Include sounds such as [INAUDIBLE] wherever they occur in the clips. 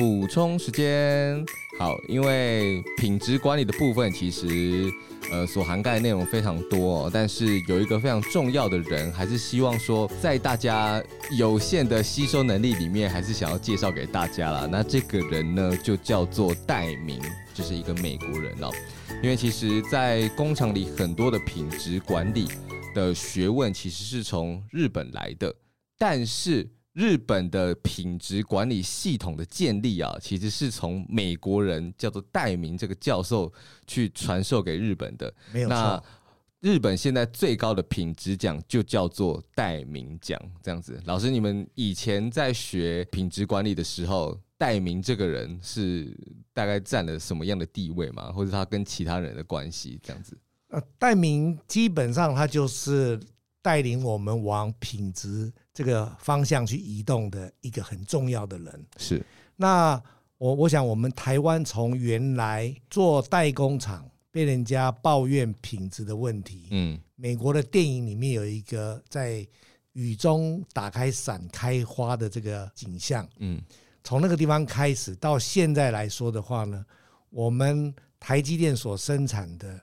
补充时间。好，因为品质管理的部分其实呃所涵盖的内容非常多，但是有一个非常重要的人，还是希望说在大家有限的吸收能力里面，还是想要介绍给大家啦。那这个人呢，就叫做戴明，就是一个美国人哦。因为其实，在工厂里很多的品质管理的学问，其实是从日本来的，但是。日本的品质管理系统的建立啊，其实是从美国人叫做戴明这个教授去传授给日本的。没有错。那日本现在最高的品质奖就叫做戴明奖，这样子。老师，你们以前在学品质管理的时候，戴明这个人是大概占了什么样的地位吗？或者他跟其他人的关系这样子？呃，戴明基本上他就是带领我们往品质。这个方向去移动的一个很重要的人是。那我我想，我们台湾从原来做代工厂被人家抱怨品质的问题，嗯，美国的电影里面有一个在雨中打开伞开花的这个景象，嗯，从那个地方开始到现在来说的话呢，我们台积电所生产的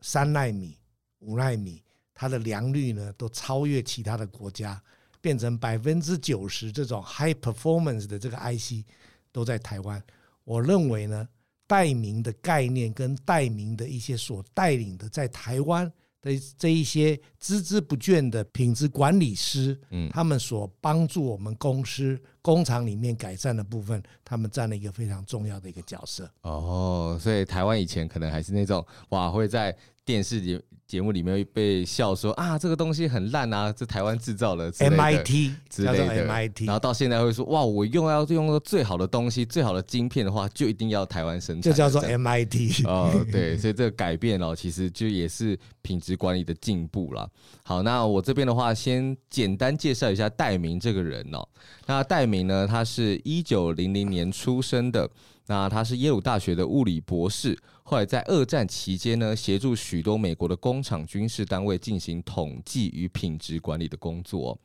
三纳米、五纳米，它的良率呢都超越其他的国家。变成百分之九十这种 high performance 的这个 IC 都在台湾。我认为呢，代名的概念跟代名的一些所带领的在台湾的这一些孜孜不倦的品质管理师，嗯，他们所帮助我们公司工厂里面改善的部分，他们占了一个非常重要的一个角色。哦，所以台湾以前可能还是那种哇，会在电视节。节目里面被笑说啊，这个东西很烂啊，这台湾制造的 MIT 之类的 MIT，然后到现在会说哇，我用要用到最好的东西，最好的晶片的话，就一定要台湾生产，就叫做 MIT 哦，对，所以这个改变哦，其实就也是品质管理的进步了。好，那我这边的话，先简单介绍一下戴明这个人哦。那戴明呢，他是一九零零年出生的。那他是耶鲁大学的物理博士，在二战期间呢，协助许多美国的工厂、军事单位进行统计与品质管理的工作。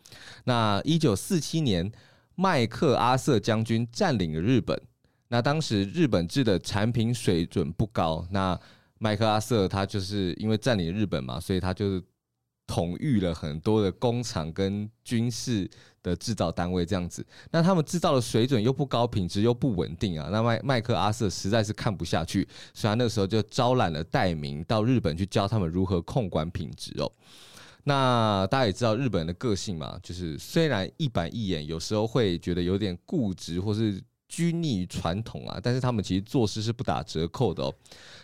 那一九四七年，麦克阿瑟将军占领了日本，那当时日本制的产品水准不高，那麦克阿瑟他就是因为占领日本嘛，所以他就是。统御了很多的工厂跟军事的制造单位，这样子，那他们制造的水准又不高，品质又不稳定啊。那麦麦克阿瑟实在是看不下去，所以他那个时候就招揽了代明到日本去教他们如何控管品质哦。那大家也知道日本人的个性嘛，就是虽然一板一眼，有时候会觉得有点固执或是拘泥于传统啊，但是他们其实做事是不打折扣的哦。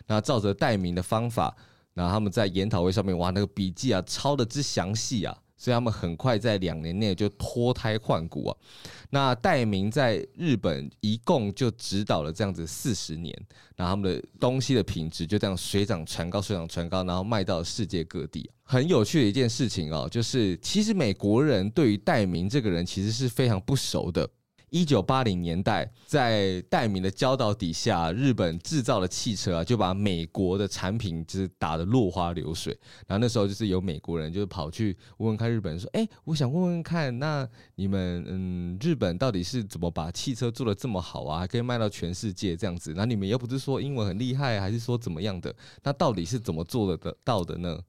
那照着代明的方法。然后他们在研讨会上面，哇，那个笔记啊，抄的之详细啊，所以他们很快在两年内就脱胎换骨啊。那戴明在日本一共就指导了这样子四十年，然后他们的东西的品质就这样水涨船高，水涨船高，然后卖到世界各地。很有趣的一件事情哦，就是其实美国人对于戴明这个人其实是非常不熟的。一九八零年代，在戴明的教导底下，日本制造的汽车啊，就把美国的产品就是打得落花流水。然后那时候就是有美国人就是跑去问问看日本人说：“哎，我想问问看，那你们嗯，日本到底是怎么把汽车做得这么好啊，还可以卖到全世界这样子？那你们又不是说英文很厉害，还是说怎么样的？那到底是怎么做的的到的呢？”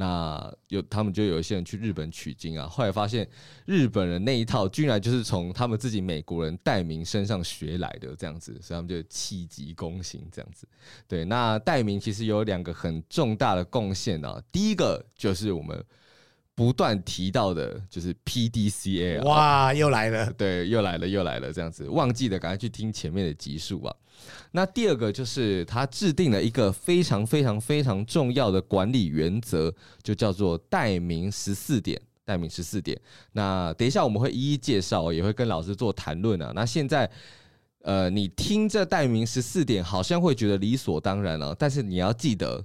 那有他们就有一些人去日本取经啊，后来发现日本人那一套居然就是从他们自己美国人戴明身上学来的这样子，所以他们就气急攻心这样子。对，那戴明其实有两个很重大的贡献啊，第一个就是我们不断提到的，就是 PDCA 啊，哇，又来了，对，又来了，又来了，这样子，忘记的，赶快去听前面的集数啊。那第二个就是他制定了一个非常非常非常重要的管理原则，就叫做代名十四点。代名十四点。那等一下我们会一一介绍，也会跟老师做谈论啊。那现在，呃，你听这代名十四点，好像会觉得理所当然了，但是你要记得，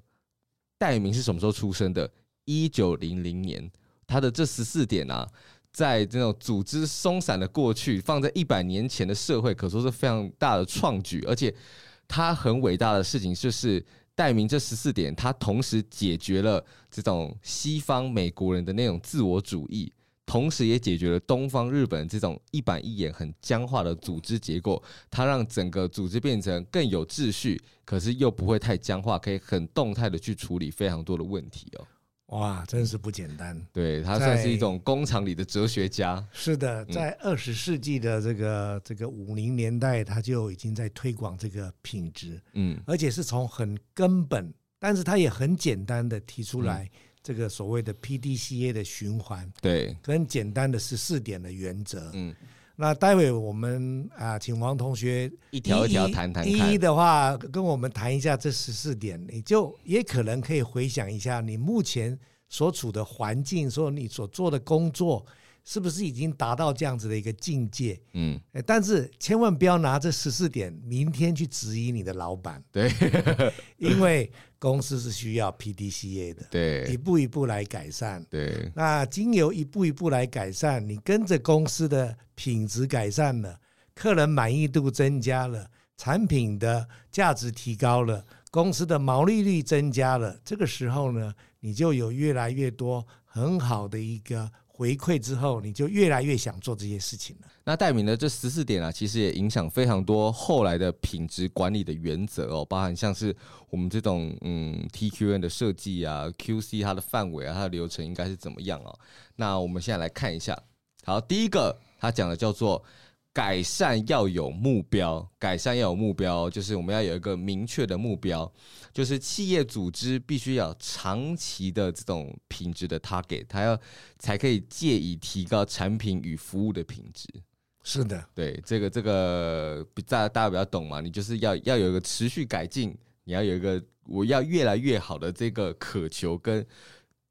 代名是什么时候出生的？一九零零年，他的这十四点啊。在这种组织松散的过去，放在一百年前的社会，可说是非常大的创举。而且，他很伟大的事情就是戴明这十四点，他同时解决了这种西方美国人的那种自我主义，同时也解决了东方日本这种一板一眼、很僵化的组织结构。它让整个组织变成更有秩序，可是又不会太僵化，可以很动态的去处理非常多的问题哦。哇，真是不简单。对，他算是一种工厂里的哲学家。是的，在二十世纪的这个、嗯、这个五零年代，他就已经在推广这个品质。嗯，而且是从很根本，但是他也很简单的提出来。嗯这个所谓的 PDCA 的循环，对，跟简单的十四点的原则，嗯，那待会我们啊，请王同学一条一条谈谈，一一的话跟我们谈一下这十四点，你就也可能可以回想一下你目前所处的环境，说你所做的工作。是不是已经达到这样子的一个境界？嗯，但是千万不要拿这十四点明天去质疑你的老板。对，[LAUGHS] 因为公司是需要 PDCA 的。对，一步一步来改善。对，那经由一步一步来改善，你跟着公司的品质改善了，客人满意度增加了，产品的价值提高了，公司的毛利率增加了，这个时候呢，你就有越来越多很好的一个。回馈之后，你就越来越想做这些事情了。那戴明的这十四点啊，其实也影响非常多后来的品质管理的原则哦，包含像是我们这种嗯 TQN 的设计啊，QC 它的范围啊，它的流程应该是怎么样哦。那我们现在来看一下，好，第一个他讲的叫做。改善要有目标，改善要有目标，就是我们要有一个明确的目标，就是企业组织必须要长期的这种品质的 target，它要才可以借以提高产品与服务的品质。是的，对，这个这个大家大家比较懂嘛，你就是要要有一个持续改进，你要有一个我要越来越好的这个渴求跟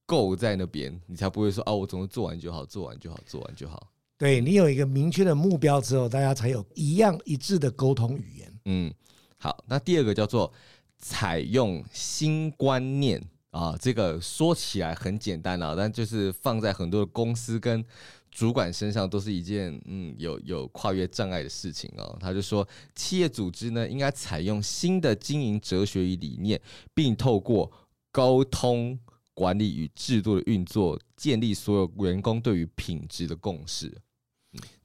goal 在那边，你才不会说哦，我总是做完就好，做完就好，做完就好。对，你有一个明确的目标之后，大家才有一样一致的沟通语言。嗯，好，那第二个叫做采用新观念啊，这个说起来很简单啊，但就是放在很多的公司跟主管身上都是一件嗯有有跨越障碍的事情哦。他就说，企业组织呢应该采用新的经营哲学与理念，并透过沟通。管理与制度的运作，建立所有员工对于品质的共识。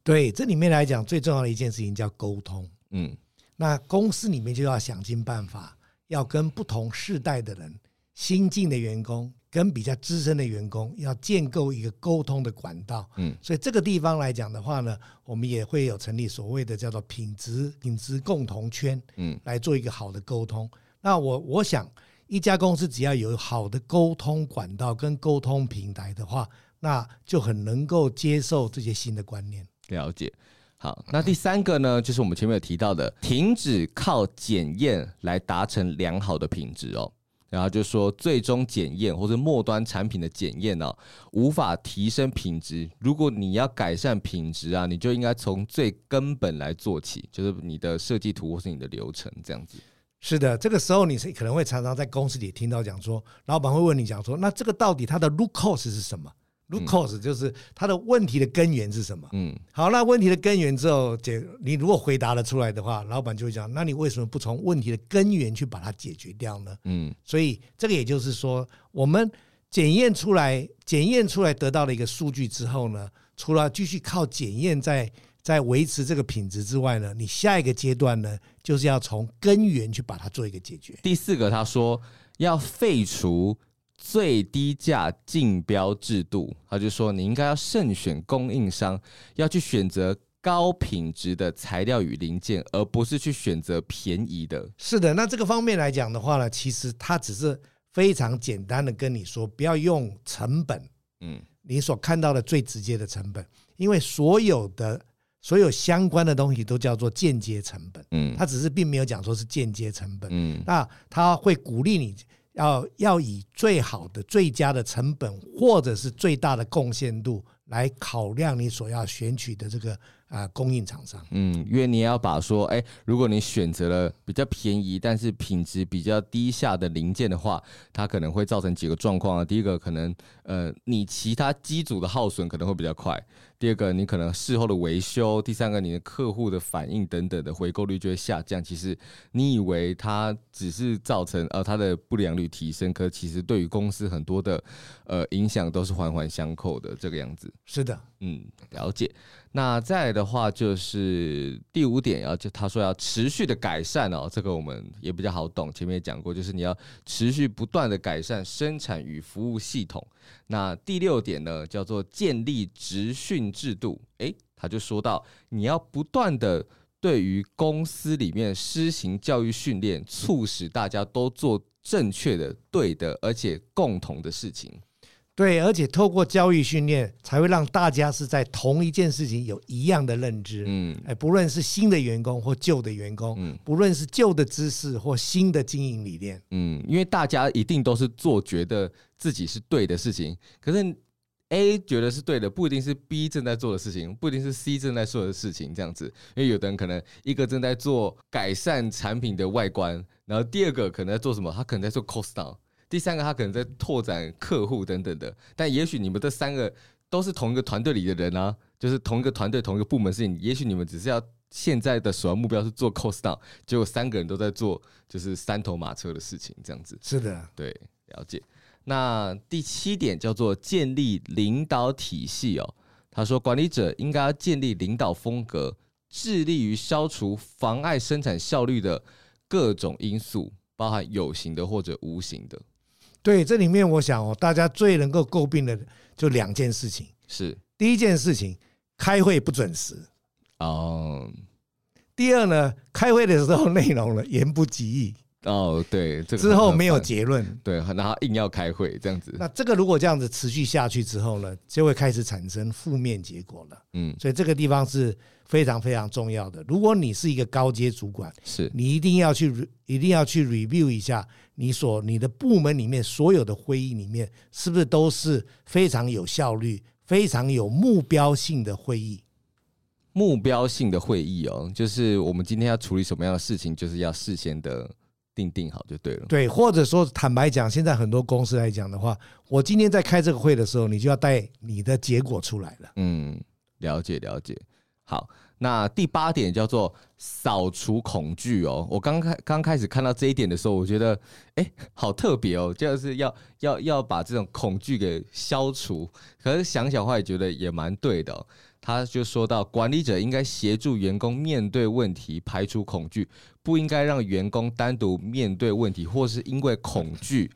对，这里面来讲，最重要的一件事情叫沟通。嗯，那公司里面就要想尽办法，要跟不同世代的人、新进的员工跟比较资深的员工，要建构一个沟通的管道。嗯，所以这个地方来讲的话呢，我们也会有成立所谓的叫做品质品质共同圈。嗯，来做一个好的沟通。那我我想。一家公司只要有好的沟通管道跟沟通平台的话，那就很能够接受这些新的观念。了解。好，那第三个呢，就是我们前面有提到的，停止靠检验来达成良好的品质哦。然后就说，最终检验或者末端产品的检验呢，无法提升品质。如果你要改善品质啊，你就应该从最根本来做起，就是你的设计图或是你的流程这样子。是的，这个时候你是可能会常常在公司里听到讲说，老板会问你讲说，那这个到底它的 root cause 是什么？root cause 就是它的问题的根源是什么？嗯，好，那问题的根源之后解，你如果回答得出来的话，老板就会讲，那你为什么不从问题的根源去把它解决掉呢？嗯，所以这个也就是说，我们检验出来，检验出来得到了一个数据之后呢，除了继续靠检验在。在维持这个品质之外呢，你下一个阶段呢，就是要从根源去把它做一个解决。第四个，他说要废除最低价竞标制度，他就说你应该要慎选供应商，要去选择高品质的材料与零件，而不是去选择便宜的。是的，那这个方面来讲的话呢，其实他只是非常简单的跟你说，不要用成本，嗯，你所看到的最直接的成本，因为所有的。所有相关的东西都叫做间接成本，嗯，他只是并没有讲说是间接成本，嗯，那他会鼓励你要要以最好的、最佳的成本或者是最大的贡献度来考量你所要选取的这个啊，供应厂商，嗯，因为你也要把说，哎，如果你选择了比较便宜但是品质比较低下的零件的话，它可能会造成几个状况啊。第一个，可能呃，你其他机组的耗损可能会比较快。第二个，你可能事后的维修；第三个，你的客户的反应等等的回购率就会下降。其实你以为它只是造成呃它的不良率提升，可其实对于公司很多的呃影响都是环环相扣的这个样子。是的，嗯，了解。那再的话就是第五点，要就他说要持续的改善哦，这个我们也比较好懂。前面也讲过，就是你要持续不断的改善生产与服务系统。那第六点呢，叫做建立职训制度。诶，他就说到你要不断的对于公司里面施行教育训练，促使大家都做正确的、对的，而且共同的事情。对，而且透过教育训练，才会让大家是在同一件事情有一样的认知。嗯，哎，不论是新的员工或旧的员工，嗯，不论是旧的知识或新的经营理念，嗯，因为大家一定都是做觉得自己是对的事情，可是 A 觉得是对的，不一定是 B 正在做的事情，不一定是 C 正在做的事情，这样子。因为有的人可能一个正在做改善产品的外观，然后第二个可能在做什么？他可能在做 cost down。第三个，他可能在拓展客户等等的，但也许你们这三个都是同一个团队里的人啊，就是同一个团队、同一个部门事情。也许你们只是要现在的首要目标是做 cost down，结果三个人都在做就是三头马车的事情，这样子。是的，对，了解。那第七点叫做建立领导体系哦。他说，管理者应该要建立领导风格，致力于消除妨碍生产效率的各种因素，包含有形的或者无形的。对，这里面我想哦，大家最能够诟病的就两件事情。是第一件事情，开会不准时。哦。第二呢，开会的时候内容呢言不及义。哦，对，这个之后没有结论。对，然后硬要开会这样子。那这个如果这样子持续下去之后呢，就会开始产生负面结果了。嗯，所以这个地方是非常非常重要的。如果你是一个高阶主管，是你一定要去一定要去 review 一下。你所你的部门里面所有的会议里面，是不是都是非常有效率、非常有目标性的会议？目标性的会议哦，就是我们今天要处理什么样的事情，就是要事先的定定好就对了。对，或者说坦白讲，现在很多公司来讲的话，我今天在开这个会的时候，你就要带你的结果出来了。嗯，了解了解。好。那第八点叫做扫除恐惧哦。我刚开刚开始看到这一点的时候，我觉得哎、欸，好特别哦，就是要要要把这种恐惧给消除。可是想想话也觉得也蛮对的哦。他就说到，管理者应该协助员工面对问题，排除恐惧，不应该让员工单独面对问题，或是因为恐惧。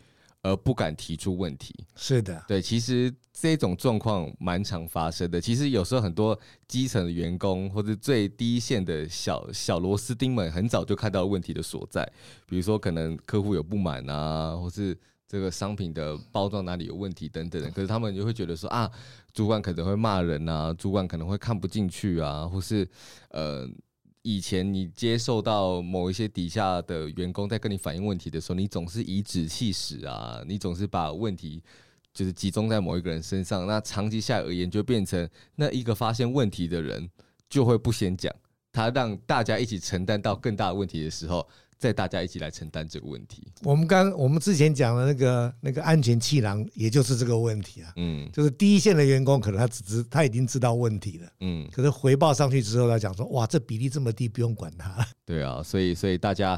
而不敢提出问题，是的，对，其实这种状况蛮常发生的。其实有时候很多基层的员工或者最低线的小小螺丝钉们，很早就看到问题的所在。比如说，可能客户有不满啊，或是这个商品的包装哪里有问题等等的。可是他们就会觉得说啊，主管可能会骂人啊，主管可能会看不进去啊，或是呃。以前你接受到某一些底下的员工在跟你反映问题的时候，你总是以指气使啊，你总是把问题就是集中在某一个人身上。那长期下而言，就变成那一个发现问题的人就会不先讲，他让大家一起承担到更大的问题的时候。再大家一起来承担这个问题。我们刚我们之前讲的那个那个安全气囊，也就是这个问题啊。嗯，就是第一线的员工可能他只知他已经知道问题了。嗯，可是回报上去之后，他讲说哇，这比例这么低，不用管他。对啊，所以所以大家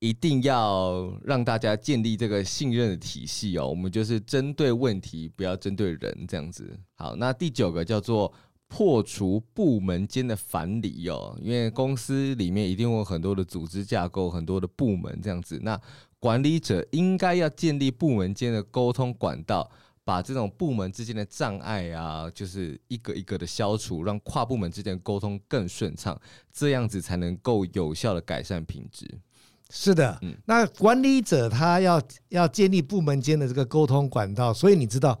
一定要让大家建立这个信任的体系哦。我们就是针对问题，不要针对人这样子。好，那第九个叫做。破除部门间的藩篱哦，因为公司里面一定会有很多的组织架构，很多的部门这样子。那管理者应该要建立部门间的沟通管道，把这种部门之间的障碍啊，就是一个一个的消除，让跨部门之间的沟通更顺畅，这样子才能够有效的改善品质。是的，嗯，那管理者他要要建立部门间的这个沟通管道，所以你知道。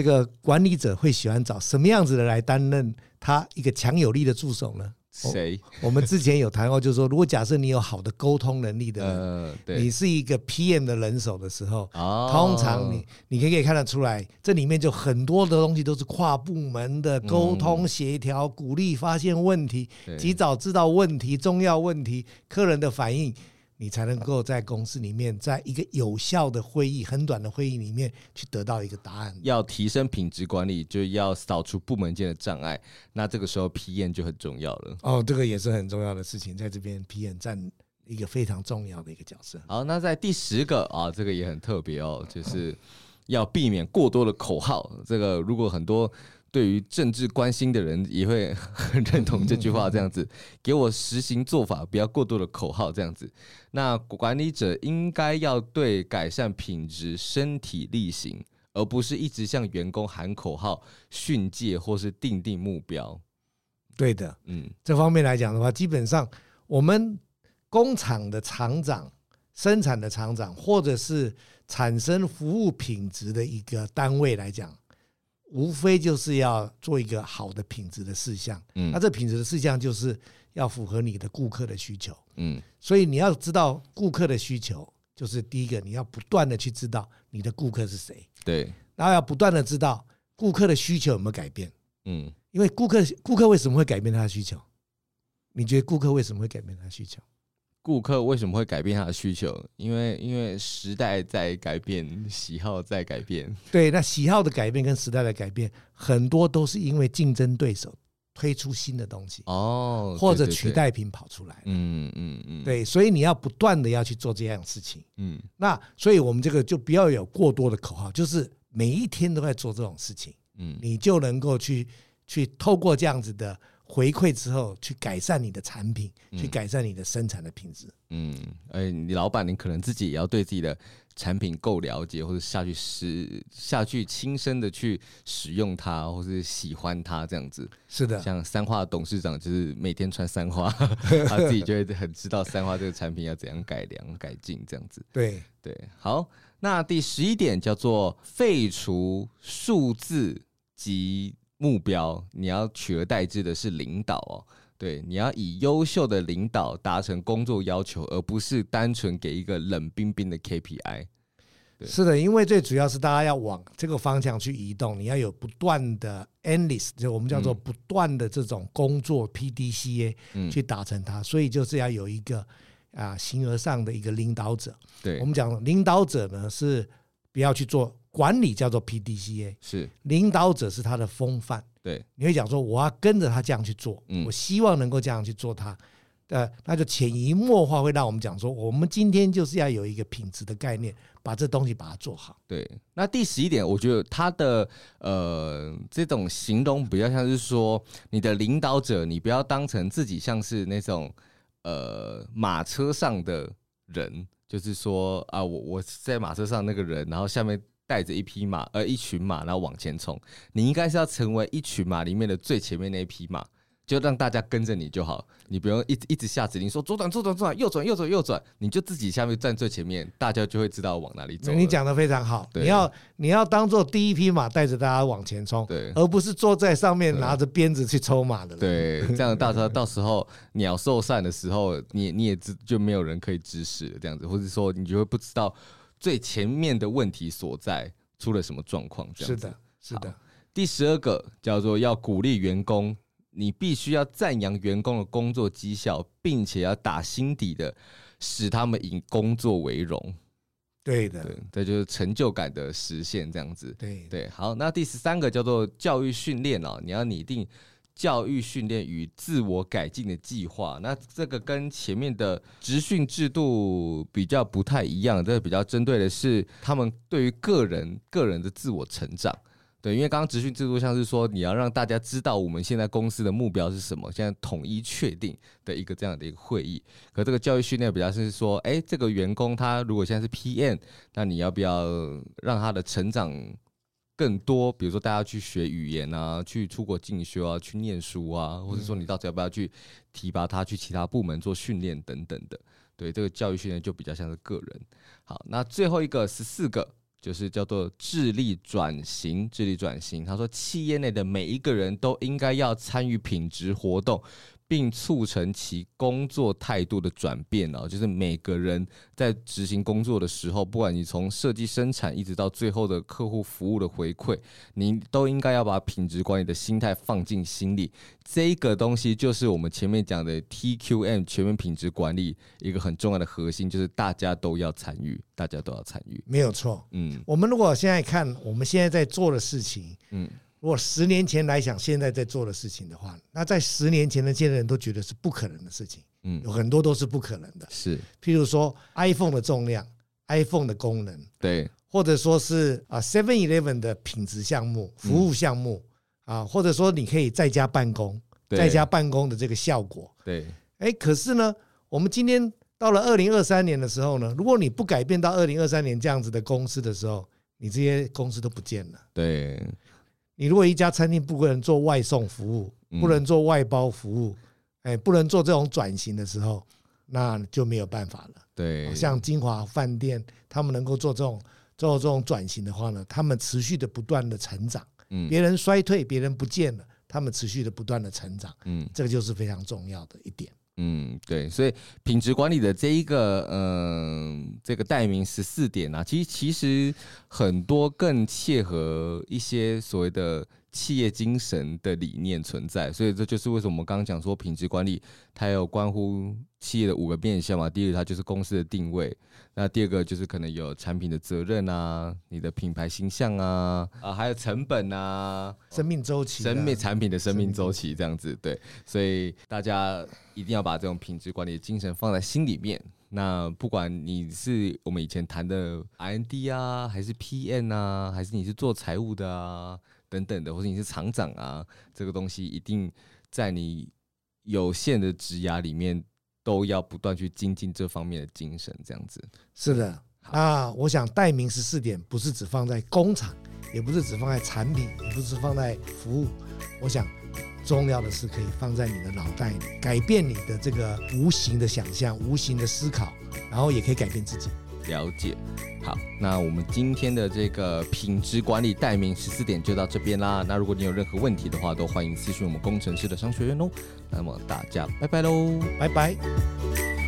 这个管理者会喜欢找什么样子的来担任他一个强有力的助手呢？谁？我们之前有谈过，就是说，如果假设你有好的沟通能力的人，呃、对你是一个 PM 的人手的时候，哦、通常你你可以可以看得出来，这里面就很多的东西都是跨部门的沟通协调，嗯、鼓励发现问题，及早知道问题、重要问题、客人的反应。你才能够在公司里面，在一个有效的会议、很短的会议里面去得到一个答案。要提升品质管理，就要扫除部门间的障碍。那这个时候，PM 就很重要了。哦，这个也是很重要的事情，在这边 PM 占一个非常重要的一个角色。好，那在第十个啊，这个也很特别哦，就是要避免过多的口号。这个如果很多。对于政治关心的人也会很 [LAUGHS] 认同这句话，这样子，给我实行做法，不要过多的口号，这样子。那管理者应该要对改善品质身体力行，而不是一直向员工喊口号、训诫或是定定目标。对的，嗯，这方面来讲的话，基本上我们工厂的厂长、生产的厂长，或者是产生服务品质的一个单位来讲。无非就是要做一个好的品质的事项，嗯，那这品质的事项就是要符合你的顾客的需求，嗯，所以你要知道顾客的需求，就是第一个你要不断的去知道你的顾客是谁，对，然后要不断的知道顾客的需求有没有改变，嗯，因为顾客顾客为什么会改变他的需求？你觉得顾客为什么会改变他的需求？顾客为什么会改变他的需求？因为因为时代在改变，喜好在改变。对，那喜好的改变跟时代的改变，很多都是因为竞争对手推出新的东西哦，或者取代品跑出来。嗯嗯嗯，对，所以你要不断的要去做这样的事情。嗯，那所以我们这个就不要有过多的口号，就是每一天都在做这种事情。嗯，你就能够去去透过这样子的。回馈之后，去改善你的产品，去改善你的生产的品质。嗯，哎，你老板，你可能自己也要对自己的产品够了解，或者下去使下去亲身的去使用它，或是喜欢它这样子。是的，像三花董事长就是每天穿三花，[LAUGHS] 他自己就会很知道三花这个产品要怎样改良改进这样子。对对，好，那第十一点叫做废除数字及。目标，你要取而代之的是领导哦，对，你要以优秀的领导达成工作要求，而不是单纯给一个冷冰冰的 KPI。是的，因为最主要是大家要往这个方向去移动，你要有不断的 endless，就我们叫做不断的这种工作 PDCA 去达成它，所以就是要有一个啊形而上的一个领导者。对，我们讲领导者呢是不要去做。管理叫做 PDCA，是领导者是他的风范。对，你会讲说我要跟着他这样去做，嗯，我希望能够这样去做他，呃，那就潜移默化会让我们讲说，我们今天就是要有一个品质的概念，把这东西把它做好。对，那第十一点，我觉得他的呃这种形容比较像是说，你的领导者，你不要当成自己像是那种呃马车上的人，就是说啊，我我在马车上那个人，然后下面。带着一匹马，呃，一群马，然后往前冲。你应该是要成为一群马里面的最前面那一匹马，就让大家跟着你就好。你不用一直一直下指令说左转左转左转，右转右转右转，你就自己下面站最前面，大家就会知道往哪里走。你讲的非常好，你要你要当做第一匹马，带着大家往前冲，对，而不是坐在上面拿着鞭子去抽马的。对，这样大车 [LAUGHS] 到时候鸟兽散的时候，你你也知就没有人可以指使了这样子，或者说你就会不知道。最前面的问题所在出了什么状况？这样子。是的，是的。第十二个叫做要鼓励员工，你必须要赞扬员工的工作绩效，并且要打心底的使他们以工作为荣。对的，对，这就是成就感的实现，这样子。对对。好，那第十三个叫做教育训练哦，你要拟定。教育训练与自我改进的计划，那这个跟前面的职训制度比较不太一样，这个比较针对的是他们对于个人个人的自我成长。对，因为刚刚职训制度像是说你要让大家知道我们现在公司的目标是什么，现在统一确定的一个这样的一个会议。可这个教育训练比较是说，哎，这个员工他如果现在是 PM，那你要不要让他的成长？更多，比如说大家去学语言啊，去出国进修啊，去念书啊，或者说你到底要不要去提拔他去其他部门做训练等等的。对，这个教育训练就比较像是个人。好，那最后一个十四个就是叫做智力转型。智力转型，他说企业内的每一个人都应该要参与品质活动，并促成其工作态度的转变哦，就是每个人在执行工作的时候，不管你从设计生产一直到最后的客户服务的回馈，你都应该要把品质管理的心态放进心里。这个东西就是我们前面讲的 TQM 全面品质管理一个很重要的核心，就是大家都要参与，大家都要参与，没有错。嗯，我们如果现在看我们现在在做的事情，嗯。如果十年前来讲，现在在做的事情的话，那在十年前的这些人都觉得是不可能的事情，嗯，有很多都是不可能的，是，譬如说 iPhone 的重量，iPhone 的功能，对，或者说是啊 Seven Eleven 的品质项目、服务项目啊，或者说你可以在家办公，在家办公的这个效果，对，哎，可是呢，我们今天到了二零二三年的时候呢，如果你不改变到二零二三年这样子的公司的时候，你这些公司都不见了，对。你如果一家餐厅不能做外送服务，不能做外包服务，哎，不能做这种转型的时候，那就没有办法了。对，像金华饭店，他们能够做这种做这种转型的话呢，他们持续的不断的成长。嗯，别人衰退，别人不见了，他们持续的不断的成长。嗯，这个就是非常重要的一点。嗯，对，所以品质管理的这一个，嗯、这个代名十四点啊，其实其实很多更切合一些所谓的。企业精神的理念存在，所以这就是为什么我们刚刚讲说品质管理，它有关乎企业的五个面向嘛。第一个，它就是公司的定位；那第二个，就是可能有产品的责任啊，你的品牌形象啊，啊，还有成本啊，生命周期，生命产品的生命周期这样子。对，所以大家一定要把这种品质管理的精神放在心里面。那不管你是我们以前谈的 R&D 啊，还是 P N 啊，还是你是做财务的啊。等等的，或者你是厂长啊，这个东西一定在你有限的职涯里面都要不断去精进这方面的精神，这样子。是的，啊，我想代名十四点不是只放在工厂，也不是只放在产品，也不是放在服务。我想重要的是可以放在你的脑袋里，改变你的这个无形的想象、无形的思考，然后也可以改变自己。了解，好，那我们今天的这个品质管理代名十四点就到这边啦。那如果你有任何问题的话，都欢迎私讯我们工程师的商学院哦。那么大家拜拜喽，拜拜。